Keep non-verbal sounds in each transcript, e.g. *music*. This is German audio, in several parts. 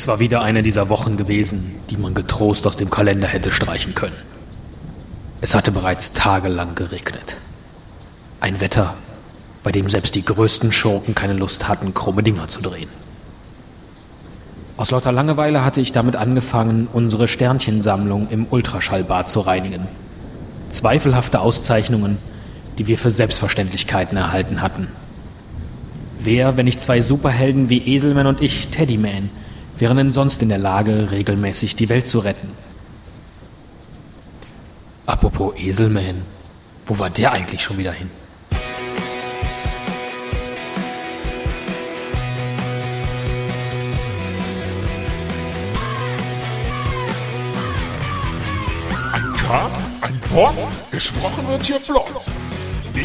Es war wieder eine dieser Wochen gewesen, die man getrost aus dem Kalender hätte streichen können. Es hatte bereits tagelang geregnet. Ein Wetter, bei dem selbst die größten Schurken keine Lust hatten, krumme Dinger zu drehen. Aus lauter Langeweile hatte ich damit angefangen, unsere Sternchensammlung im Ultraschallbad zu reinigen. Zweifelhafte Auszeichnungen, die wir für Selbstverständlichkeiten erhalten hatten. Wer, wenn nicht zwei Superhelden wie Eselman und ich, Teddyman, wären denn sonst in der Lage, regelmäßig die Welt zu retten? Apropos Eselman, wo war der eigentlich schon wieder hin? Ein Cast, ein Pod, gesprochen wird hier flott.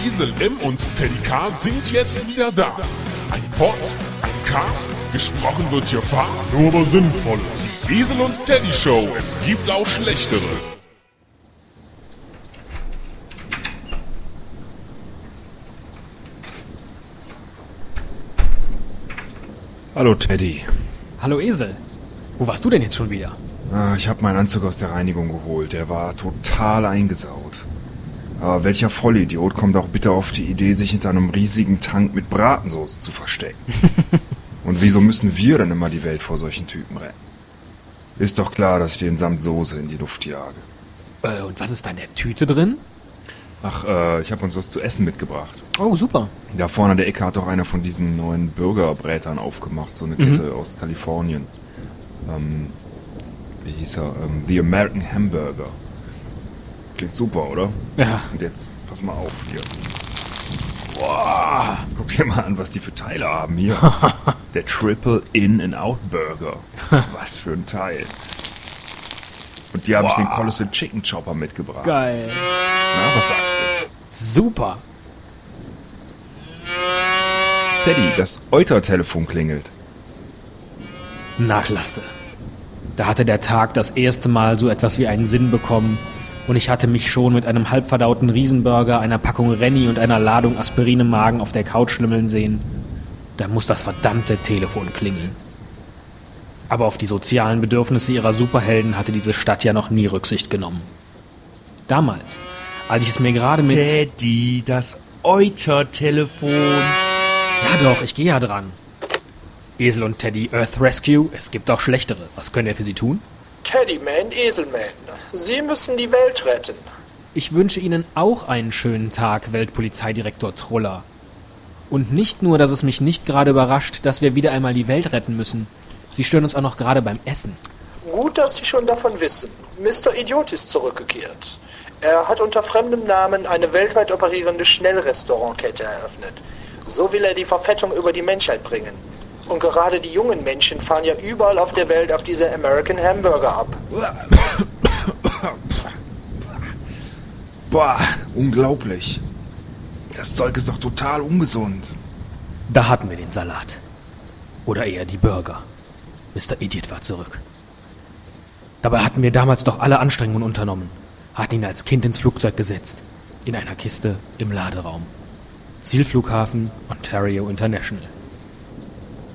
Esel M und Teddy K sind jetzt wieder da. Ein Pod, ein Cast, gesprochen wird hier fast, nur aber sinnvoll. Die Esel und Teddy Show, es gibt auch schlechtere. Hallo Teddy. Hallo Esel, wo warst du denn jetzt schon wieder? Ah, ich habe meinen Anzug aus der Reinigung geholt. Der war total eingesaut. Aber welcher Vollidiot kommt auch bitte auf die Idee, sich hinter einem riesigen Tank mit Bratensoße zu verstecken? *laughs* Und wieso müssen wir denn immer die Welt vor solchen Typen retten? Ist doch klar, dass ich den samt Soße in die Luft jage. Äh, und was ist da in der Tüte drin? Ach, äh, ich habe uns was zu essen mitgebracht. Oh, super. Da vorne an der Ecke hat doch einer von diesen neuen Burgerbrätern aufgemacht, so eine Kette aus Kalifornien. Ähm, wie hieß er? Ähm, The American Hamburger. Klingt super, oder? Ja. Und jetzt, pass mal auf hier. Boah, guck dir mal an, was die für Teile haben hier. *laughs* Der Triple In-and-Out Burger. Was für ein Teil. Und hier habe ich den Colossal Chicken Chopper mitgebracht. Geil. Na, was sagst du? Super. Teddy, das Euter-Telefon klingelt. Nachlasse. Da hatte der Tag das erste Mal so etwas wie einen Sinn bekommen und ich hatte mich schon mit einem halbverdauten Riesenburger, einer Packung Renny und einer Ladung Aspirin im Magen auf der Couch schlimmeln sehen. Da muss das verdammte Telefon klingeln. Aber auf die sozialen Bedürfnisse ihrer Superhelden hatte diese Stadt ja noch nie Rücksicht genommen. Damals, als ich es mir gerade mit... Teddy, das Euter-Telefon. Ja doch, ich gehe ja dran. Esel und Teddy Earth Rescue, es gibt auch schlechtere. Was können wir für sie tun? Teddyman, Eselman, Sie müssen die Welt retten. Ich wünsche Ihnen auch einen schönen Tag, Weltpolizeidirektor Truller. Und nicht nur, dass es mich nicht gerade überrascht, dass wir wieder einmal die Welt retten müssen. Sie stören uns auch noch gerade beim Essen. Gut, dass Sie schon davon wissen. Mr. Idiot ist zurückgekehrt. Er hat unter fremdem Namen eine weltweit operierende Schnellrestaurantkette eröffnet. So will er die Verfettung über die Menschheit bringen. Und gerade die jungen Menschen fahren ja überall auf der Welt auf diese American Hamburger ab. Boah, unglaublich. Das Zeug ist doch total ungesund. Da hatten wir den Salat. Oder eher die Burger. Mr. Idiot war zurück. Dabei hatten wir damals doch alle Anstrengungen unternommen, hatten ihn als Kind ins Flugzeug gesetzt, in einer Kiste im Laderaum. Zielflughafen Ontario International.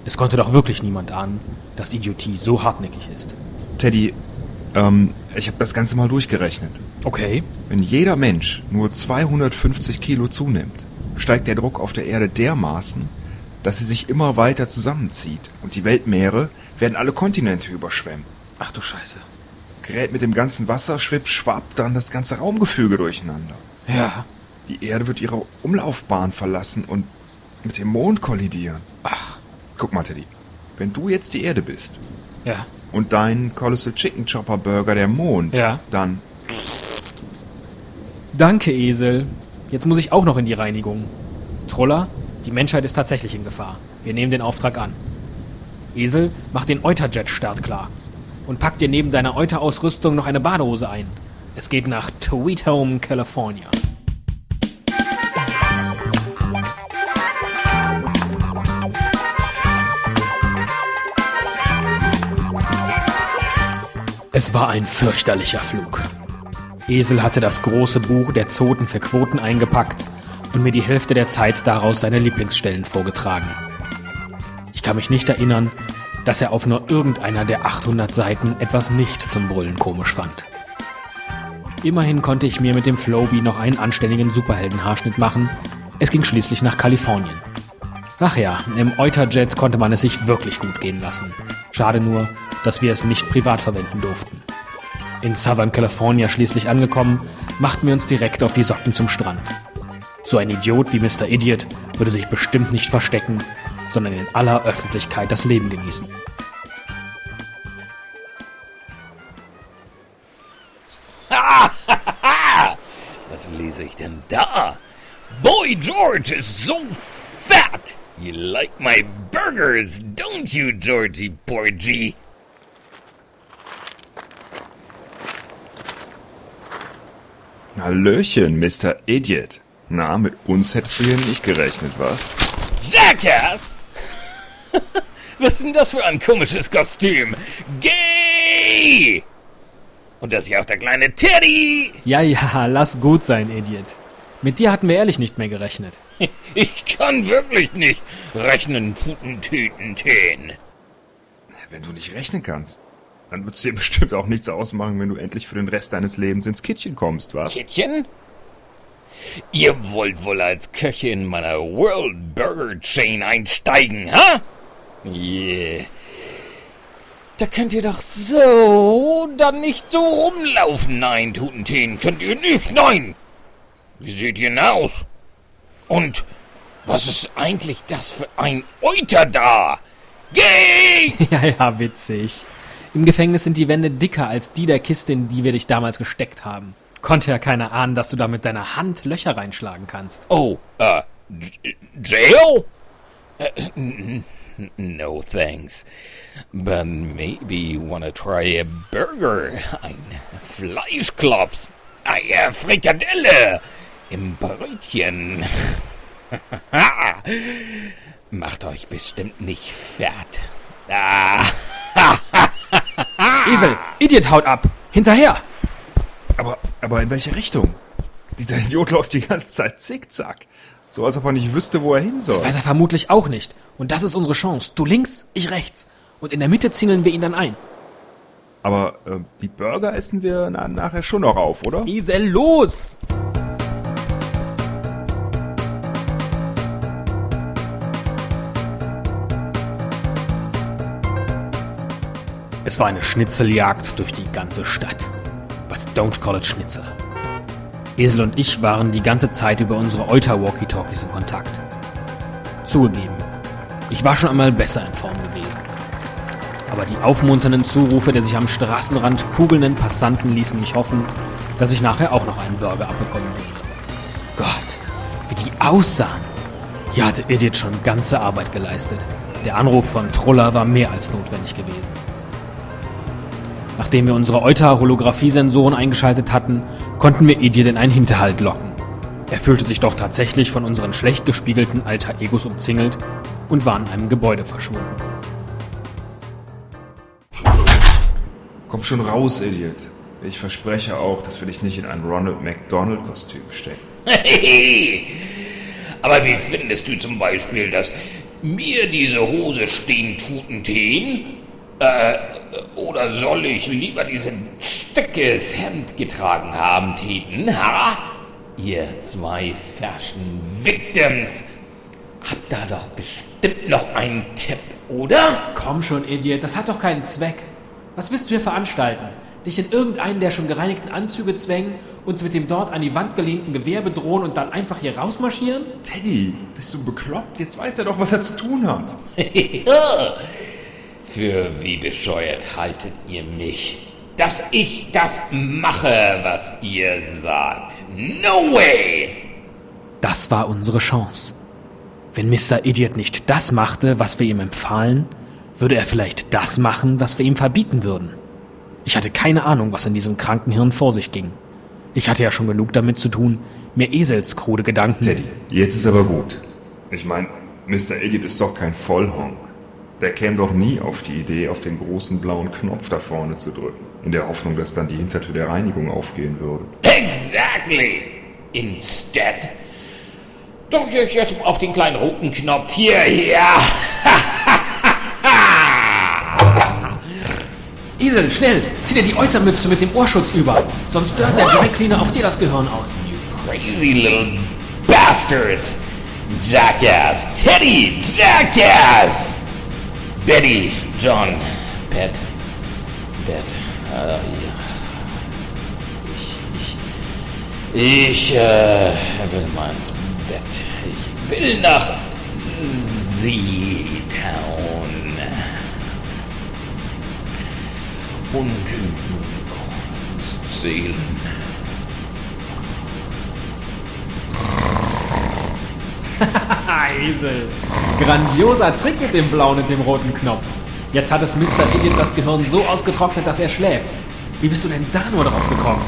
Es konnte doch wirklich niemand ahnen, dass Idiotie so hartnäckig ist. Teddy, ähm, ich habe das Ganze mal durchgerechnet. Okay, Wenn jeder Mensch nur 250 Kilo zunimmt, steigt der Druck auf der Erde dermaßen, dass sie sich immer weiter zusammenzieht und die Weltmeere werden alle Kontinente überschwemmen. ach du Scheiße. Das Gerät mit dem ganzen Wasser schwippt, schwappt dann das ganze Raumgefüge durcheinander. Ja, Die Erde wird ihre Umlaufbahn verlassen und mit dem Mond kollidieren. ach, Guck mal, Teddy, wenn du jetzt die Erde bist ja. und dein Colossal Chicken Chopper Burger der Mond, Ja. dann Danke, Esel. Jetzt muss ich auch noch in die Reinigung. Troller, die Menschheit ist tatsächlich in Gefahr. Wir nehmen den Auftrag an. Esel, mach den Euterjet-Start klar. Und pack dir neben deiner Euter-Ausrüstung noch eine Badehose ein. Es geht nach Tweet Home, California. Es war ein fürchterlicher Flug. Esel hatte das große Buch der Zoten für Quoten eingepackt und mir die Hälfte der Zeit daraus seine Lieblingsstellen vorgetragen. Ich kann mich nicht erinnern, dass er auf nur irgendeiner der 800 Seiten etwas nicht zum Brüllen komisch fand. Immerhin konnte ich mir mit dem Flowbee noch einen anständigen Superheldenhaarschnitt machen. Es ging schließlich nach Kalifornien. Ach ja, im Euterjet konnte man es sich wirklich gut gehen lassen. Schade nur, dass wir es nicht privat verwenden durften. In Southern California schließlich angekommen, machten wir uns direkt auf die Socken zum Strand. So ein Idiot wie Mr. Idiot würde sich bestimmt nicht verstecken, sondern in aller Öffentlichkeit das Leben genießen. *laughs* Was lese ich denn da? Boy George is so fat! You like my burgers, don't you, Georgie Porgy? Hallöchen, Mr. Idiot. Na, mit uns hättest du hier nicht gerechnet, was? Jackass! *laughs* Was ist denn das für ein komisches Kostüm? Gay! Und das ist ja auch der kleine Teddy! Ja, ja, lass gut sein, Idiot. Mit dir hatten wir ehrlich nicht mehr gerechnet. *laughs* Ich kann wirklich nicht rechnen, Putentüten, Teen. Wenn du nicht rechnen kannst, dann wird es dir *laughs* bestimmt auch nichts ausmachen, wenn du endlich für den Rest deines Lebens ins Kittchen kommst, was? Kittchen? Ihr wollt wohl als Köche in meiner World Burger Chain einsteigen, ha? Yeah. Da könnt ihr doch so dann nicht so rumlaufen. Nein, Tutenteen, könnt ihr nicht. Nein! Wie seht ihr denn aus? Und was ist eigentlich das für ein Euter da? Geh! *laughs* ja, ja, witzig. Im Gefängnis sind die Wände dicker als die der Kiste, in die wir dich damals gesteckt haben. Konnte ja keiner ahnen, dass du da mit deiner Hand Löcher reinschlagen kannst. Oh, uh, jail? Uh, n- n- no thanks. But maybe you wanna try a burger, ein Fleischklops, eine Frikadelle im Brötchen. *laughs* Macht euch bestimmt nicht fett. Ah. Esel, Idiot haut ab! Hinterher! Aber, aber in welche Richtung? Dieser Idiot läuft die ganze Zeit zickzack. So als ob er nicht wüsste, wo er hin soll. Das weiß er vermutlich auch nicht. Und das ist unsere Chance. Du links, ich rechts. Und in der Mitte zingeln wir ihn dann ein. Aber äh, die Burger essen wir na, nachher schon noch auf, oder? Esel, los! Es war eine Schnitzeljagd durch die ganze Stadt. But don't call it Schnitzel. Esel und ich waren die ganze Zeit über unsere Euter-Walkie-Talkies in Kontakt. Zugegeben, ich war schon einmal besser in Form gewesen. Aber die aufmunternden Zurufe der sich am Straßenrand kugelnden Passanten ließen mich hoffen, dass ich nachher auch noch einen Burger abbekommen würde. Gott, wie die aussahen! Hier hatte Idiot schon ganze Arbeit geleistet. Der Anruf von Truller war mehr als notwendig gewesen. Nachdem wir unsere Euter-Holographie-Sensoren eingeschaltet hatten, konnten wir Idiot in einen Hinterhalt locken. Er fühlte sich doch tatsächlich von unseren schlecht gespiegelten Alter-Egos umzingelt und war in einem Gebäude verschwunden. Komm schon raus, Idiot. Ich verspreche auch, dass wir dich nicht in ein Ronald McDonald-Kostüm stecken. Hehehe. *laughs* Aber wie findest du zum Beispiel, dass mir diese Hose stehen Tutenteen? Äh, oder soll ich lieber diesen dickes Hemd getragen haben, Teten, ha? Ihr zwei ferschen Victims. Habt da doch bestimmt noch einen Tipp, oder? Komm schon, Idiot, das hat doch keinen Zweck. Was willst du hier veranstalten? Dich in irgendeinen der schon gereinigten Anzüge zwängen, uns mit dem dort an die Wand gelehnten Gewehr bedrohen und dann einfach hier rausmarschieren? Teddy, bist du bekloppt? Jetzt weiß er doch, was er zu tun hat. *laughs* *laughs* Für wie bescheuert haltet ihr mich? Dass ich das mache, was ihr sagt. No way! Das war unsere Chance. Wenn Mr. Idiot nicht das machte, was wir ihm empfahlen, würde er vielleicht das machen, was wir ihm verbieten würden. Ich hatte keine Ahnung, was in diesem kranken Hirn vor sich ging. Ich hatte ja schon genug damit zu tun, mir eselskrude Gedanken. Teddy, jetzt ist aber gut. Ich meine, Mr. Idiot ist doch kein Vollhonk. Der käme doch nie auf die Idee, auf den großen blauen Knopf da vorne zu drücken, in der Hoffnung, dass dann die Hintertür der Reinigung aufgehen würde. Exactly! Instead. Drücke ich jetzt auf den kleinen roten Knopf hier, ja. *laughs* Esel, schnell! Zieh dir die Eutermütze mit dem Ohrschutz über. Sonst dört der Dry Cleaner auch dir das Gehirn aus. Crazy little bastards! Jackass! Teddy! Jackass! Betty! John! Pet! Bett. Ah, ja. Ich, ich, ich äh, will mal ins Bett. Ich will nach Z-Town. Und Seelen. *laughs* Esel. Grandioser Trick mit dem blauen und dem roten Knopf. Jetzt hat es Mr. Idiot das Gehirn so ausgetrocknet, dass er schläft. Wie bist du denn da nur drauf gekommen?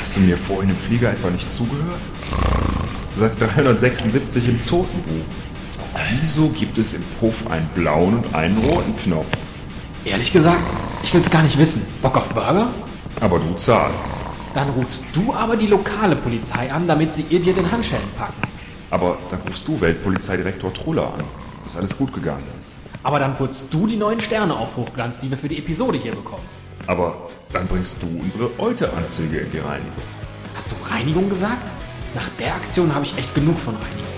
Hast du mir vorhin im Flieger etwa nicht zugehört? Seit 376 im Zotenbuch. Wieso gibt es im Puff einen blauen und einen roten Knopf? Ehrlich gesagt, ich will's gar nicht wissen. Bock auf Burger? Aber du zahlst. Dann rufst du aber die lokale Polizei an, damit sie ihr dir den Handschellen packen. Aber dann rufst du Weltpolizeidirektor Truller an, dass alles gut gegangen ist. Aber dann putzt du die neuen Sterne auf Hochglanz, die wir für die Episode hier bekommen. Aber dann bringst du unsere Euteranzüge in die Reinigung. Hast du Reinigung gesagt? Nach der Aktion habe ich echt genug von Reinigung.